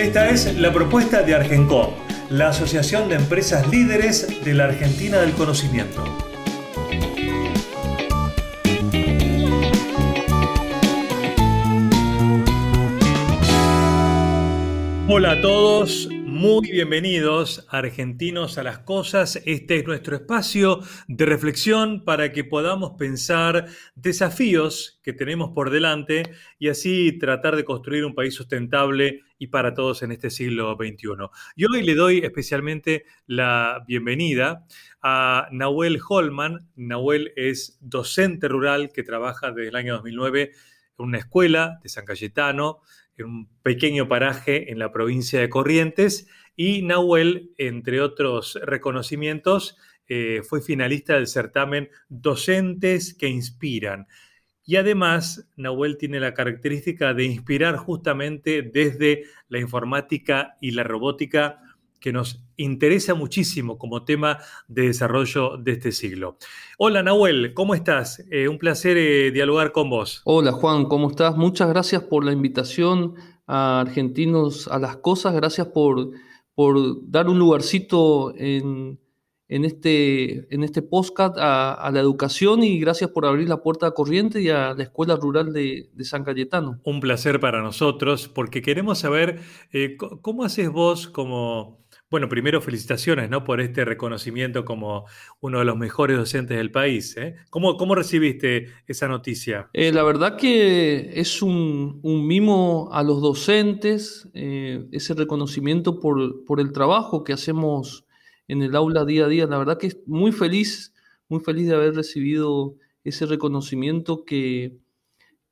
Esta es la propuesta de Argencom, la Asociación de Empresas Líderes de la Argentina del Conocimiento. Hola a todos, muy bienvenidos argentinos a las cosas. Este es nuestro espacio de reflexión para que podamos pensar desafíos que tenemos por delante y así tratar de construir un país sustentable y para todos en este siglo XXI. Y hoy le doy especialmente la bienvenida a Nahuel Holman. Nahuel es docente rural que trabaja desde el año 2009 en una escuela de San Cayetano en un pequeño paraje en la provincia de Corrientes y Nahuel, entre otros reconocimientos, eh, fue finalista del certamen Docentes que Inspiran. Y además, Nahuel tiene la característica de inspirar justamente desde la informática y la robótica que nos interesa muchísimo como tema de desarrollo de este siglo. Hola Nahuel, ¿cómo estás? Eh, un placer eh, dialogar con vos. Hola Juan, ¿cómo estás? Muchas gracias por la invitación a Argentinos a las Cosas, gracias por, por dar un lugarcito en, este, en este podcast a, la educación y gracias por abrir la puerta a Corriente y a la Escuela Rural de, San Cayetano. Un placer para nosotros porque queremos saber eh, cómo haces vos como bueno, primero felicitaciones ¿no? por este reconocimiento como uno de los mejores docentes del país. ¿eh? ¿Cómo, ¿Cómo, recibiste esa noticia? Eh, la verdad que es un, mimo a los docentes, eh, ese reconocimiento por, por, el trabajo que hacemos en el aula día a día. La verdad que es muy feliz, muy feliz de haber recibido ese reconocimiento que,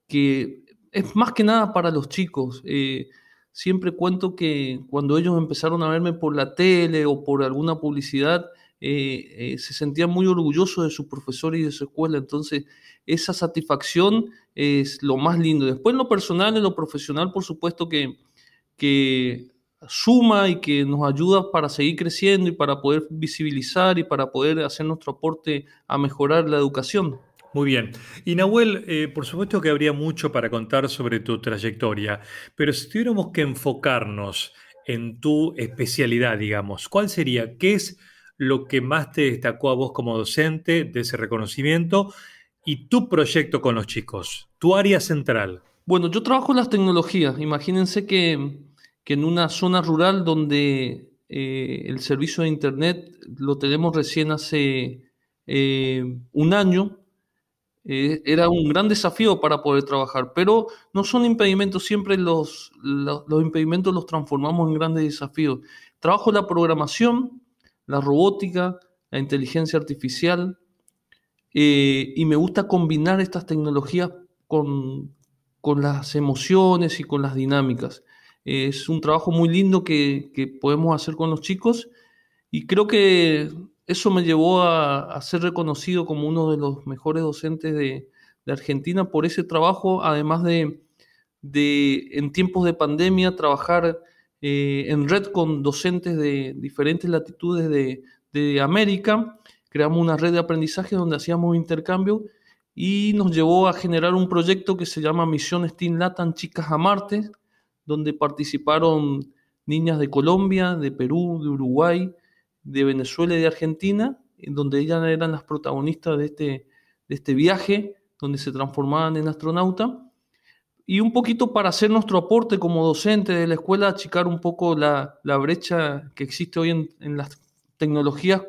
que es más que nada para los chicos siempre cuento que cuando ellos empezaron a verme por la tele o por alguna publicidad, eh, eh, se sentían muy orgullosos de su profesor y de su escuela. Entonces, esa satisfacción es lo más lindo. Después, en lo personal, en lo profesional, por supuesto que, que suma y que nos ayuda para seguir creciendo y para poder visibilizar y para poder hacer nuestro aporte a mejorar la educación. Muy bien. Y Nahuel, eh, por supuesto que habría mucho para contar sobre tu trayectoria, pero si tuviéramos que enfocarnos en tu especialidad, digamos, ¿cuál sería? ¿Qué es lo que más te destacó a vos como docente de ese reconocimiento y tu proyecto con los chicos, tu área central? Bueno, yo trabajo en las tecnologías. Imagínense que, en una zona rural donde eh, el servicio de Internet lo tenemos recién hace eh, un año, eh, era un gran desafío para poder trabajar, pero no son impedimentos, siempre los, los, impedimentos los transformamos en grandes desafíos. Trabajo la programación, la robótica, la inteligencia artificial, eh, y me gusta combinar estas tecnologías con, con, las emociones y con las dinámicas. es un trabajo muy lindo que, que podemos hacer con los chicos y creo que eso me llevó a, ser reconocido como uno de los mejores docentes de, Argentina por ese trabajo, además de, en tiempos de pandemia, trabajar eh, en red con docentes de diferentes latitudes de, América. Creamos una red de aprendizaje donde hacíamos intercambio y nos llevó a generar un proyecto que se llama Misión Steam Latam Chicas a Marte, donde participaron niñas de Colombia, de Perú, de Uruguay, de Venezuela y de Argentina, en donde ellas eran las protagonistas de este, de este viaje, donde se transformaban en astronauta. Y un poquito para hacer nuestro aporte como docente de la escuela, achicar un poco la, brecha que existe hoy en, las tecnologías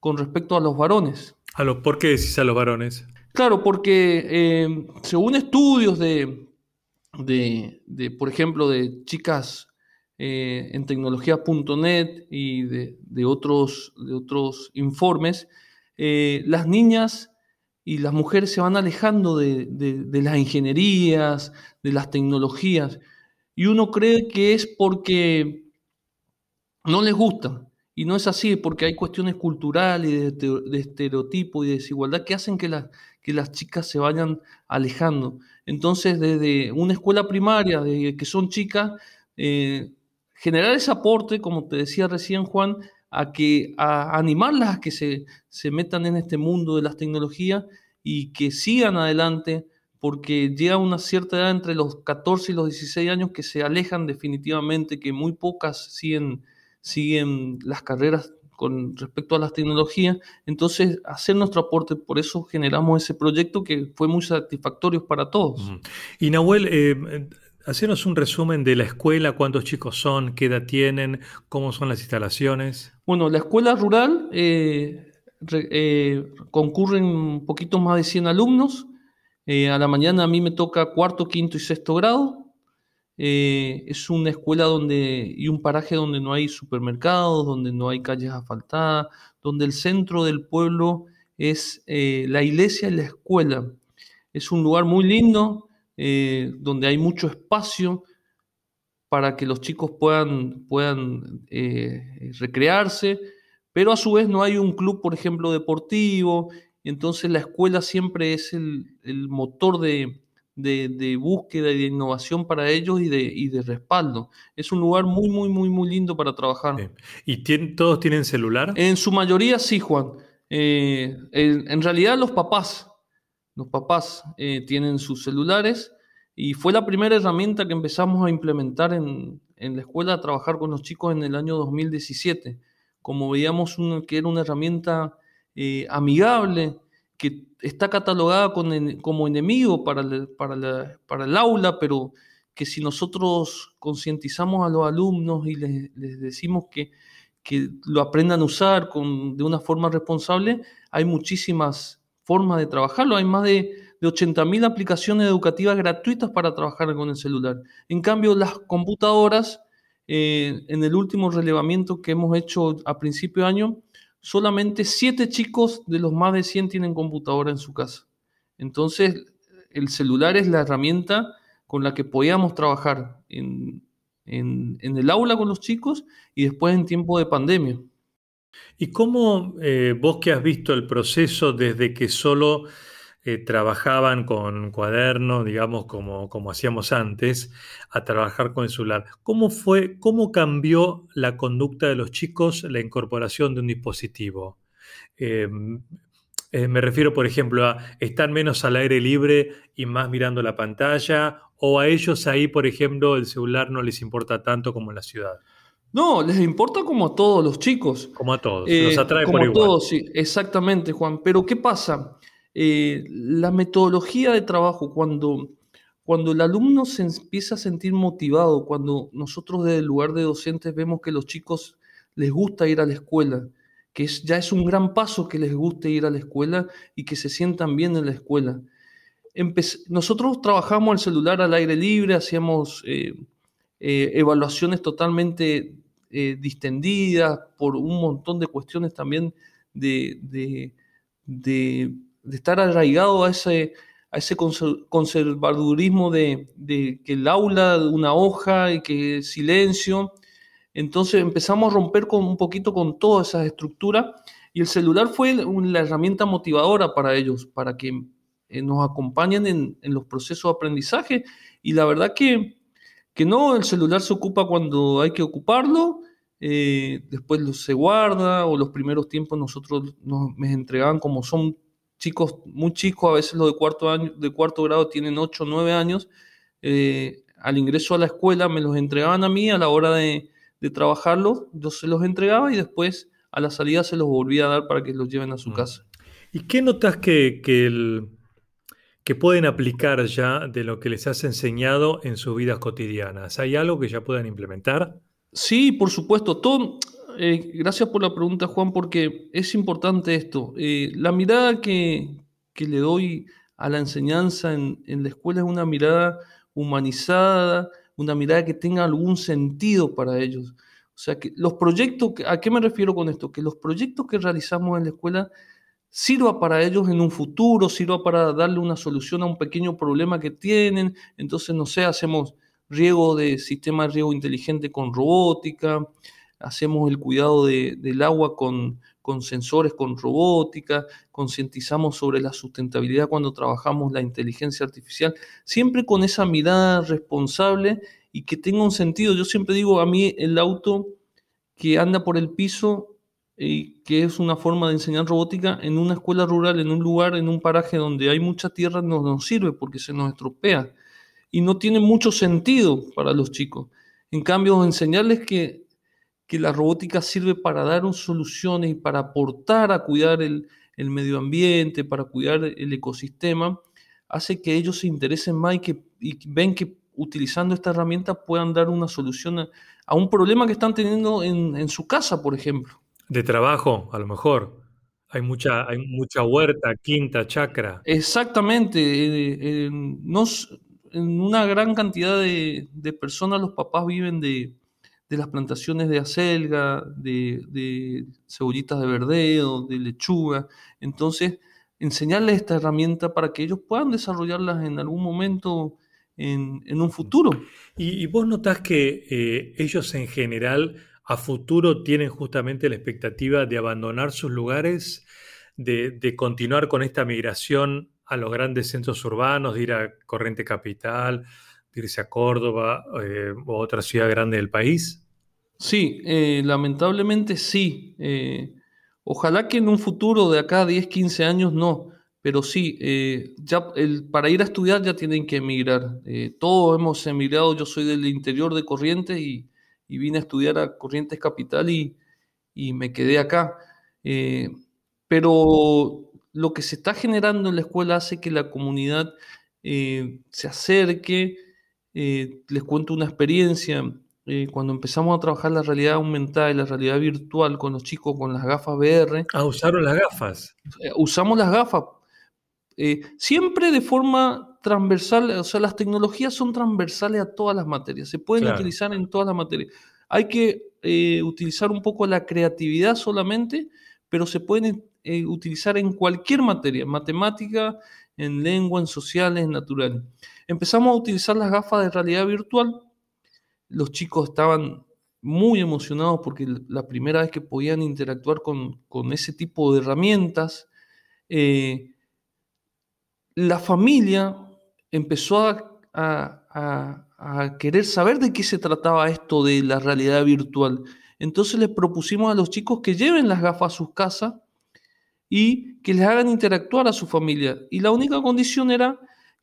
con respecto a los varones. ¿A los, ¿Por qué decís a los varones? Claro, porque eh, según estudios de, de, por ejemplo, de chicas eh, en tecnología.net y de, otros, de otros informes, eh, las niñas y las mujeres se van alejando de, las ingenierías, de las tecnologías. y uno cree que es porque no les gusta. Y no es así, porque hay cuestiones culturales, de, de estereotipo y de desigualdad que hacen que, que las chicas se vayan alejando. Entonces, desde una escuela primaria, de que son chicas, eh, generar ese aporte, como te decía recién Juan, a, que, a animarlas a que se, se metan en este mundo de las tecnologías y que sigan adelante, porque llega una cierta edad entre los 14 y los 16 años que se alejan definitivamente, que muy pocas siguen siguen las carreras con respecto a las tecnologías. Entonces, hacer nuestro aporte, por eso generamos ese proyecto que fue muy satisfactorio para todos. Y Nahuel, eh, hacenos un resumen de la escuela, cuántos chicos son, qué edad tienen, cómo son las instalaciones. Bueno, la escuela rural eh, eh, concurren un poquito más de 100 alumnos. a la mañana a mí me toca cuarto, quinto y sexto grado. Eh, es una escuela donde, y un paraje donde no hay supermercados, donde no hay calles asfaltadas, donde el centro del pueblo es eh, la iglesia y la escuela. Es un lugar muy lindo, eh, donde hay mucho espacio para que los chicos puedan, puedan recrearse, pero a su vez no hay un club, por ejemplo, deportivo, entonces la escuela siempre es el motor de, de, búsqueda y de innovación para ellos y de, de respaldo. Es un lugar muy, muy, muy, muy lindo para trabajar. ¿Y todos tienen celular? En su mayoría sí, Juan. Eh, en, realidad los papás, los papás eh, tienen sus celulares y fue la primera herramienta que empezamos a implementar en, la escuela a trabajar con los chicos en el año 2017. Como veíamos que era una herramienta eh, amigable, que está catalogada como enemigo para el, para, para el aula, pero que si nosotros concientizamos a los alumnos y les, decimos que, que, lo aprendan a usar con, de una forma responsable, hay muchísimas formas de trabajarlo. Hay más de, de 80.000 aplicaciones educativas gratuitas para trabajar con el celular. En cambio, las computadoras, eh, en el último relevamiento que hemos hecho a principio de año, solamente 7 chicos de los más de 100 tienen computadora en su casa. Entonces, el celular es la herramienta con la que podíamos trabajar en, el aula con los chicos y después en tiempo de pandemia. ¿Y cómo eh, vos que has visto el proceso desde que solo eh, trabajaban con cuadernos, digamos, como, hacíamos antes, a trabajar con el celular. ¿Cómo fue, cómo cambió la conducta de los chicos la incorporación de un dispositivo? Em, eh, me refiero, por ejemplo, a estar menos al aire libre y más mirando la pantalla, o a ellos ahí, por ejemplo, el celular no les importa tanto como en la ciudad. No, les importa como a todos los chicos. Como a todos, los eh, atrae como por igual. a todos, sí, exactamente, Juan. Pero ¿qué pasa? Eh, la metodología de trabajo, cuando, cuando el alumno se empieza a sentir motivado, cuando nosotros desde el lugar de docentes vemos que los chicos les gusta ir a la escuela, que es, ya es un gran paso que les guste ir a la escuela y que se sientan bien en la escuela. nosotros trabajamos el celular al aire libre, hacíamos eh, evaluaciones totalmente distendidas por un montón de cuestiones también de, de de estar arraigado a ese, a ese conservadurismo de, que el aula, una hoja y que silencio. Entonces empezamos a romper con, un poquito con todas esas estructuras y el celular fue la herramienta motivadora para ellos, para que eh, nos acompañen en, los procesos de aprendizaje. Y la verdad que, que no, el celular se ocupa cuando hay que ocuparlo, eh, después se guarda o los primeros tiempos nosotros nos me entregaban como son chicos muy chicos, a veces los de cuarto, año, de cuarto grado tienen 8 o 9 años, eh, al ingreso a la escuela me los entregaban a mí, a la hora de, de trabajarlos, yo se los entregaba y después a la salida se los volvía a dar para que los lleven a su mm. casa. ¿Y qué notas que, que, que pueden aplicar ya de lo que les has enseñado en sus vidas cotidianas? ¿Hay algo que ya puedan implementar? Sí, por supuesto. Todo, eh, gracias por la pregunta, Juan, porque es importante esto. Eh, la mirada que, le doy a la enseñanza en, la escuela es una mirada humanizada, una mirada que tenga algún sentido para ellos. O sea, que los proyectos, ¿a qué me refiero con esto? Que los proyectos que realizamos en la escuela sirva para ellos en un futuro, sirva para darle una solución a un pequeño problema que tienen. Entonces, no sé, hacemos riego de sistema de riego inteligente con robótica, hacemos el cuidado del agua con, con sensores, con robótica, concientizamos sobre la sustentabilidad cuando trabajamos la inteligencia artificial, siempre con esa mirada responsable y que tenga un sentido. Yo siempre digo, a mí el auto que anda por el piso y que es una forma de enseñar robótica en una escuela rural, en un lugar, en un paraje donde hay mucha tierra, no nos sirve porque se nos estropea y no tiene mucho sentido para los chicos. En cambio, enseñarles que, que la robótica sirve para dar soluciones y para aportar a cuidar el, el, medio ambiente, para cuidar el ecosistema, hace que ellos se interesen más y que y ven que utilizando esta herramienta puedan dar una solución a, a un problema que están teniendo en, en su casa, por ejemplo. De trabajo, a lo mejor. Hay mucha, hay mucha huerta, quinta, chacra. Exactamente. Eh, eh, nos, en una gran cantidad de, personas los papás viven de, las plantaciones de acelga, de, cebollitas de verdeo, de lechuga. Entonces, enseñarles esta herramienta para que ellos puedan desarrollarlas en algún momento en, un futuro. ¿Y, vos notás que eh, ellos en general a futuro tienen justamente la expectativa de abandonar sus lugares, de continuar con esta migración a los grandes centros urbanos, de ir a Corriente Capital, de irse a Córdoba eh, o otra ciudad grande del país? Sí, eh, lamentablemente sí. Eh, ojalá que en un futuro de acá 10, 15 años no, pero sí, ya para ir a estudiar ya tienen que emigrar. todos hemos emigrado, yo soy del interior de Corrientes y, vine a estudiar a Corrientes Capital y, y me quedé acá. pero lo que se está generando en la escuela hace que la comunidad eh, se acerque. Eh, les cuento una experiencia. Eh, cuando empezamos a trabajar la realidad aumentada y la realidad virtual con los chicos con las gafas VR. Ah, usaron las gafas. usamos las gafas. siempre de forma transversal, o sea, las tecnologías son transversales a todas las materias, se pueden utilizar en todas las materias. Hay que utilizar un poco la creatividad solamente, pero se pueden eh, utilizar en cualquier materia, matemática, en lengua, en sociales, en naturales. Empezamos a utilizar las gafas de realidad virtual. Los chicos estaban muy emocionados porque la primera vez que podían interactuar con, ese tipo de herramientas, eh, la familia empezó a, a, querer saber de qué se trataba esto de la realidad virtual. Entonces les propusimos a los chicos que lleven las gafas a sus casas y que les hagan interactuar a su familia. Y la única condición era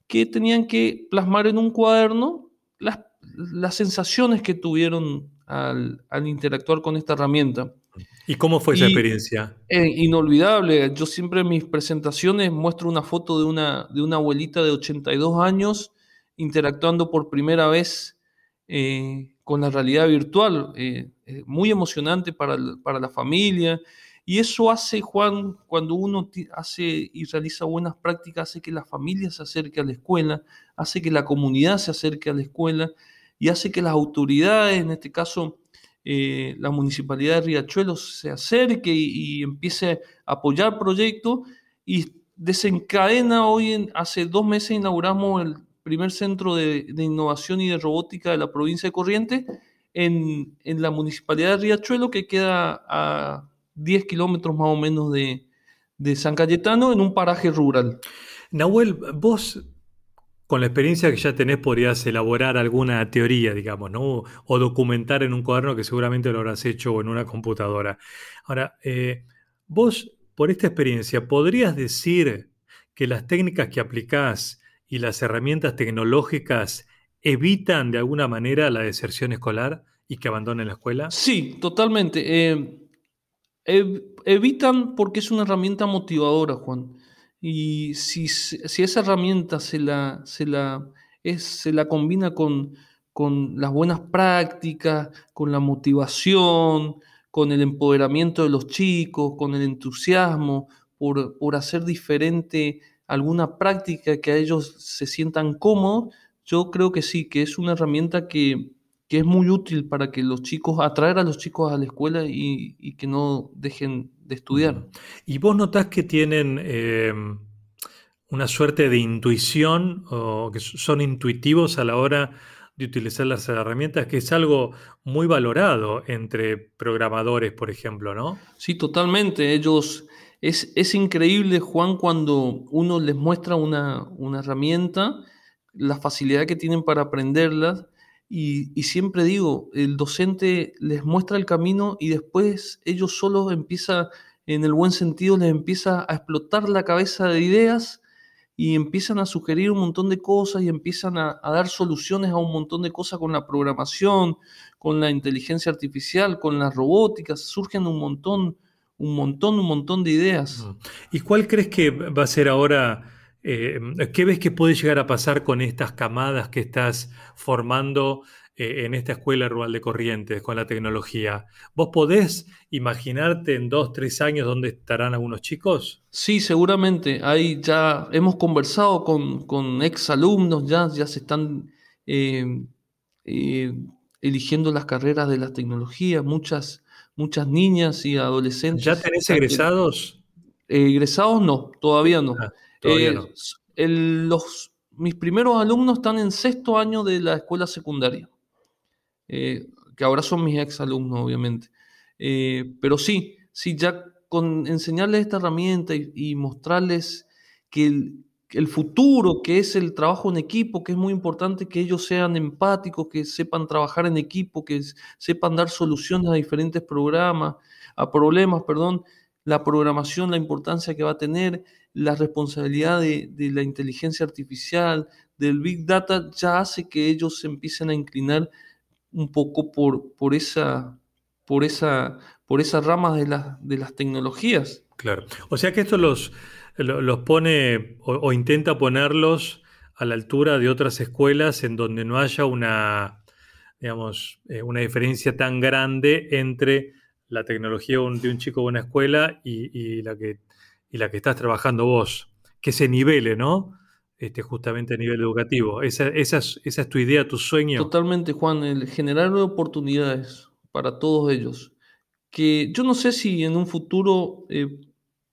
que tenían que plasmar en un cuaderno las, las sensaciones que tuvieron al, interactuar con esta herramienta. ¿Y cómo fue esa experiencia? inolvidable. Yo siempre en mis presentaciones muestro una foto de una, de una abuelita de 82 años interactuando por primera vez eh, con la realidad virtual. Eh, muy emocionante para, para la familia y eso hace, Juan, cuando uno hace y realiza buenas prácticas, hace que la familia se acerque a la escuela, hace que la comunidad se acerque a la escuela y hace que las autoridades, en este caso eh, la municipalidad de Riachuelo, se acerque y, empiece a apoyar proyectos y desencadena hoy, hace dos meses inauguramos el primer centro de, innovación y de robótica de la provincia de Corrientes en, en la municipalidad de Riachuelo, que queda a 10 kilómetros más o menos de, San Cayetano en un paraje rural. Nahuel, vos con la experiencia que ya tenés podrías elaborar alguna teoría, digamos, ¿no? O documentar en un cuaderno que seguramente lo habrás hecho o en una computadora. Ahora, eh, vos, por esta experiencia, ¿podrías decir que las técnicas que aplicás y las herramientas tecnológicas evitan de alguna manera la deserción escolar y que abandonen la escuela? Sí, totalmente. Eh, evitan porque es una herramienta motivadora, Juan. Y si, si esa herramienta se la, se la, se la combina con, con las buenas prácticas, con la motivación, con el empoderamiento de los chicos, con el entusiasmo por, por hacer diferente alguna práctica que a ellos se sientan cómodos, yo creo que sí, que es una herramienta que, que es muy útil para que los chicos, atraer a los chicos a la escuela y, que no dejen de estudiar. ¿Y vos notás que tienen eh, una suerte de intuición o que son intuitivos a la hora de utilizar las herramientas, que es algo muy valorado entre programadores, por ejemplo, ¿no? Sí, totalmente. Ellos, es, es increíble, Juan, cuando uno les muestra una, una herramienta, la facilidad que tienen para aprenderla. Y, siempre digo, el docente les muestra el camino y después ellos solos empiezan, en el buen sentido, les empieza a explotar la cabeza de ideas y empiezan a sugerir un montón de cosas y empiezan a, dar soluciones a un montón de cosas con la programación, con la inteligencia artificial, con la robótica, surgen un montón, un montón, un montón de ideas. ¿Y cuál crees que va a ser ahora? Eh, ¿Qué ves que puede llegar a pasar con estas camadas que estás formando eh, en esta escuela rural de Corrientes con la tecnología. ¿Vos podés imaginarte en dos, tres años dónde estarán algunos chicos? Sí, seguramente. Ahí ya hemos conversado con, con ex alumnos, ya, ya se están eh, eligiendo las carreras de la tecnología, muchas, muchas niñas y adolescentes. ¿Ya tenés egresados? egresados no, todavía no. Ah, todavía no. los, mis primeros alumnos están en sexto año de la escuela secundaria. Eh, que ahora son mis ex alumnos, obviamente. Eh, pero sí, sí, ya con enseñarles esta herramienta y, mostrarles que el, futuro, que es el trabajo en equipo, que es muy importante que ellos sean empáticos, que sepan trabajar en equipo, que sepan dar soluciones a diferentes programas, a problemas, perdón, la programación, la importancia que va a tener, la responsabilidad de, la inteligencia artificial, del Big Data, ya hace que ellos se empiecen a inclinar un poco por, por, esa, por, esa, por de, de las tecnologías. Claro. O sea que esto los, los pone o, intenta ponerlos a la altura de otras escuelas en donde no haya una, digamos, eh, una diferencia tan grande entre la tecnología de un chico de una escuela y, la que, y la que estás trabajando vos. Que se nivele, ¿no? este, justamente a nivel educativo. Esa, esa, es, tu idea, tu sueño. Totalmente, Juan, el generar oportunidades para todos ellos. Que yo no sé si en un futuro eh,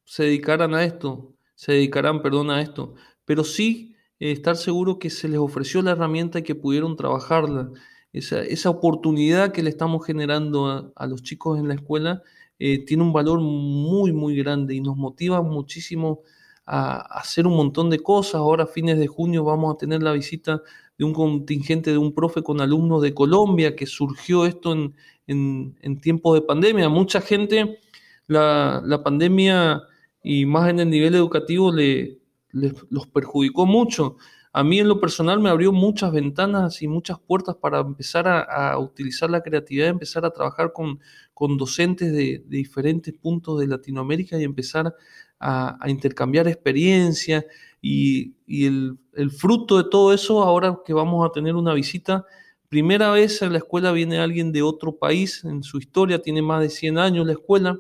se dedicarán a esto, se dedicarán, perdón, a esto, pero sí eh, estar seguro que se les ofreció la herramienta y que pudieron trabajarla. Esa, esa oportunidad que le estamos generando a, los chicos en la escuela eh, tiene un valor muy, muy grande y nos motiva muchísimo a, hacer un montón de cosas. Ahora a fines de junio vamos a tener la visita de un contingente de un profe con alumnos de Colombia, que surgió esto en, en, tiempos de pandemia. Mucha gente, la, la, pandemia y más en el nivel educativo le, los perjudicó mucho. A mí en lo personal me abrió muchas ventanas y muchas puertas para empezar a, utilizar la creatividad, empezar a trabajar con, con docentes de, diferentes puntos de Latinoamérica y empezar a, intercambiar experiencias. Y, el, fruto de todo eso, ahora que vamos a tener una visita, primera vez en la escuela viene alguien de otro país en su historia, tiene más de 100 años la escuela,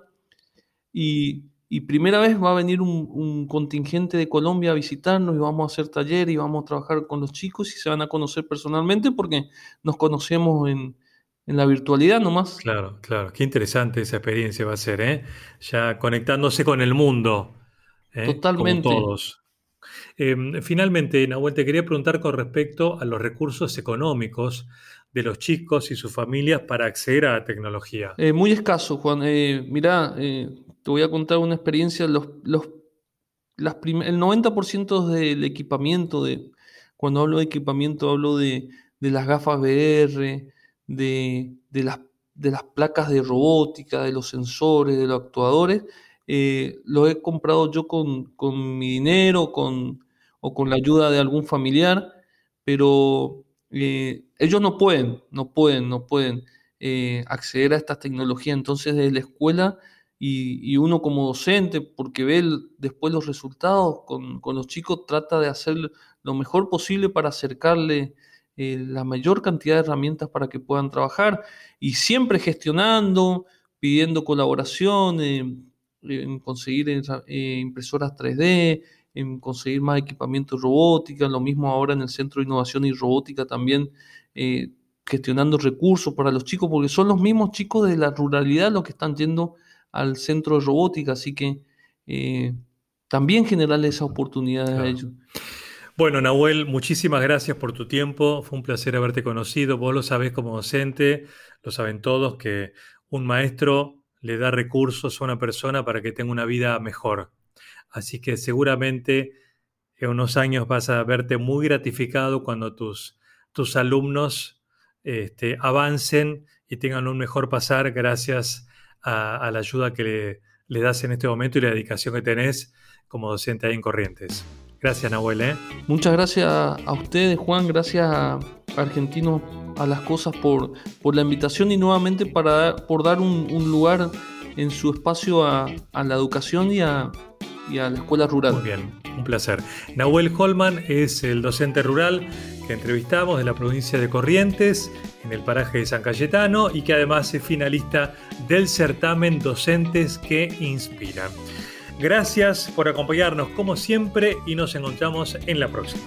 y, primera vez va a venir un, contingente de Colombia a visitarnos y vamos a hacer taller y vamos a trabajar con los chicos y se van a conocer personalmente porque nos conocemos en, en la virtualidad nomás. Claro, claro. Qué interesante esa experiencia va a ser, ¿eh? Ya conectándose con el mundo. ¿eh? Totalmente. todos. Em, finalmente, Nahuel, te quería preguntar con respecto a los recursos económicos de los chicos y sus familias para acceder a la tecnología. Eh, muy escaso, Juan. Eh, mirá, eh, te voy a contar una experiencia. Los, los, las el 90% del equipamiento, de, cuando hablo de equipamiento, hablo de, de las gafas VR, de, las, de las placas de robótica, de los sensores, de los actuadores, eh, lo he comprado yo con, mi dinero con, o con la ayuda de algún familiar, pero eh, ellos no pueden, no pueden, no pueden eh, acceder a estas tecnologías. Entonces, desde la escuela y, uno como docente, porque ve después los resultados con, con, los chicos, trata de hacer lo mejor posible para acercarle eh, la mayor cantidad de herramientas para que puedan trabajar y siempre gestionando, pidiendo colaboración en conseguir eh, impresoras 3D, en conseguir más equipamiento robótica, lo mismo ahora en el Centro de Innovación y Robótica también eh, gestionando recursos para los chicos, porque son los mismos chicos de la ruralidad los que están yendo al centro de robótica, así que también generarles esa oportunidad a ellos. Bueno, Nahuel, muchísimas gracias por tu tiempo. Fue un placer haberte conocido. Vos lo sabés como docente, lo saben todos, que un maestro le da recursos a una persona para que tenga una vida mejor. Así que seguramente en unos años vas a verte muy gratificado cuando tus, tus alumnos este, avancen y tengan un mejor pasar gracias a, la ayuda que le, das en este momento y la dedicación que tenés como docente ahí en Corrientes. Gracias, Nahuel. ¿eh? Muchas gracias a ustedes, Juan. Gracias a Argentinos a las Cosas por, por la invitación y nuevamente para, por dar un, lugar en su espacio a, la educación y a, y a la escuela rural. Muy bien, un placer. Nahuel Holman es el docente rural que entrevistamos de la provincia de Corrientes, en el paraje de San Cayetano, y que además es finalista del certamen Docentes que Inspiran. Gracias por acompañarnos como siempre y nos encontramos en la próxima.